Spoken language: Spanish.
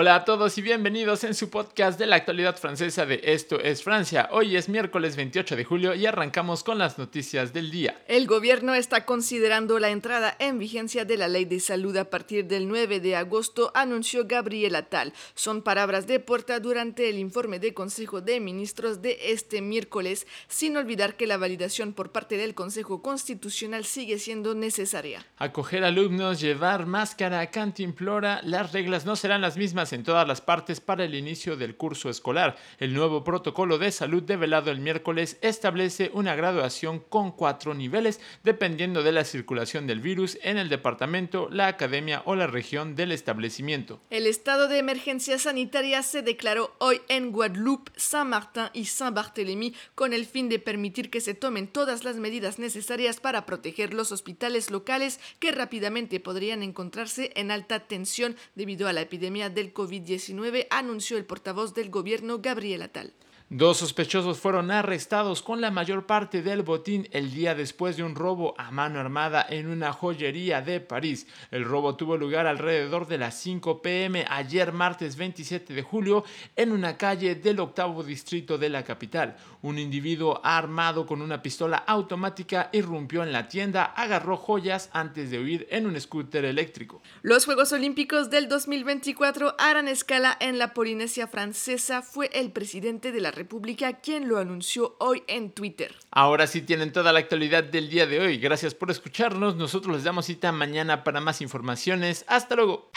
Hola a todos y bienvenidos en su podcast de la actualidad francesa de Esto es Francia. Hoy es miércoles 28 de julio y arrancamos con las noticias del día. El gobierno está considerando la entrada en vigencia de la ley de salud a partir del 9 de agosto, anunció Gabriela Tal. Son palabras de puerta durante el informe de Consejo de Ministros de este miércoles, sin olvidar que la validación por parte del Consejo Constitucional sigue siendo necesaria. Acoger alumnos, llevar máscara, cantimplora, las reglas no serán las mismas en todas las partes para el inicio del curso escolar. El nuevo protocolo de salud develado el miércoles establece una graduación con cuatro niveles dependiendo de la circulación del virus en el departamento, la academia o la región del establecimiento. El estado de emergencia sanitaria se declaró hoy en Guadeloupe, Saint-Martin y Saint-Barthélemy con el fin de permitir que se tomen todas las medidas necesarias para proteger los hospitales locales que rápidamente podrían encontrarse en alta tensión debido a la epidemia del COVID-19, anunció el portavoz del gobierno Gabriel Atal. Dos sospechosos fueron arrestados con la mayor parte del botín el día después de un robo a mano armada en una joyería de París. El robo tuvo lugar alrededor de las 5 pm ayer martes 27 de julio en una calle del octavo distrito de la capital. Un individuo armado con una pistola automática irrumpió en la tienda, agarró joyas antes de huir en un scooter eléctrico. Los Juegos Olímpicos del 2024 harán escala en la Polinesia francesa. Fue el presidente de la República quien lo anunció hoy en Twitter. Ahora sí tienen toda la actualidad del día de hoy. Gracias por escucharnos. Nosotros les damos cita mañana para más informaciones. Hasta luego.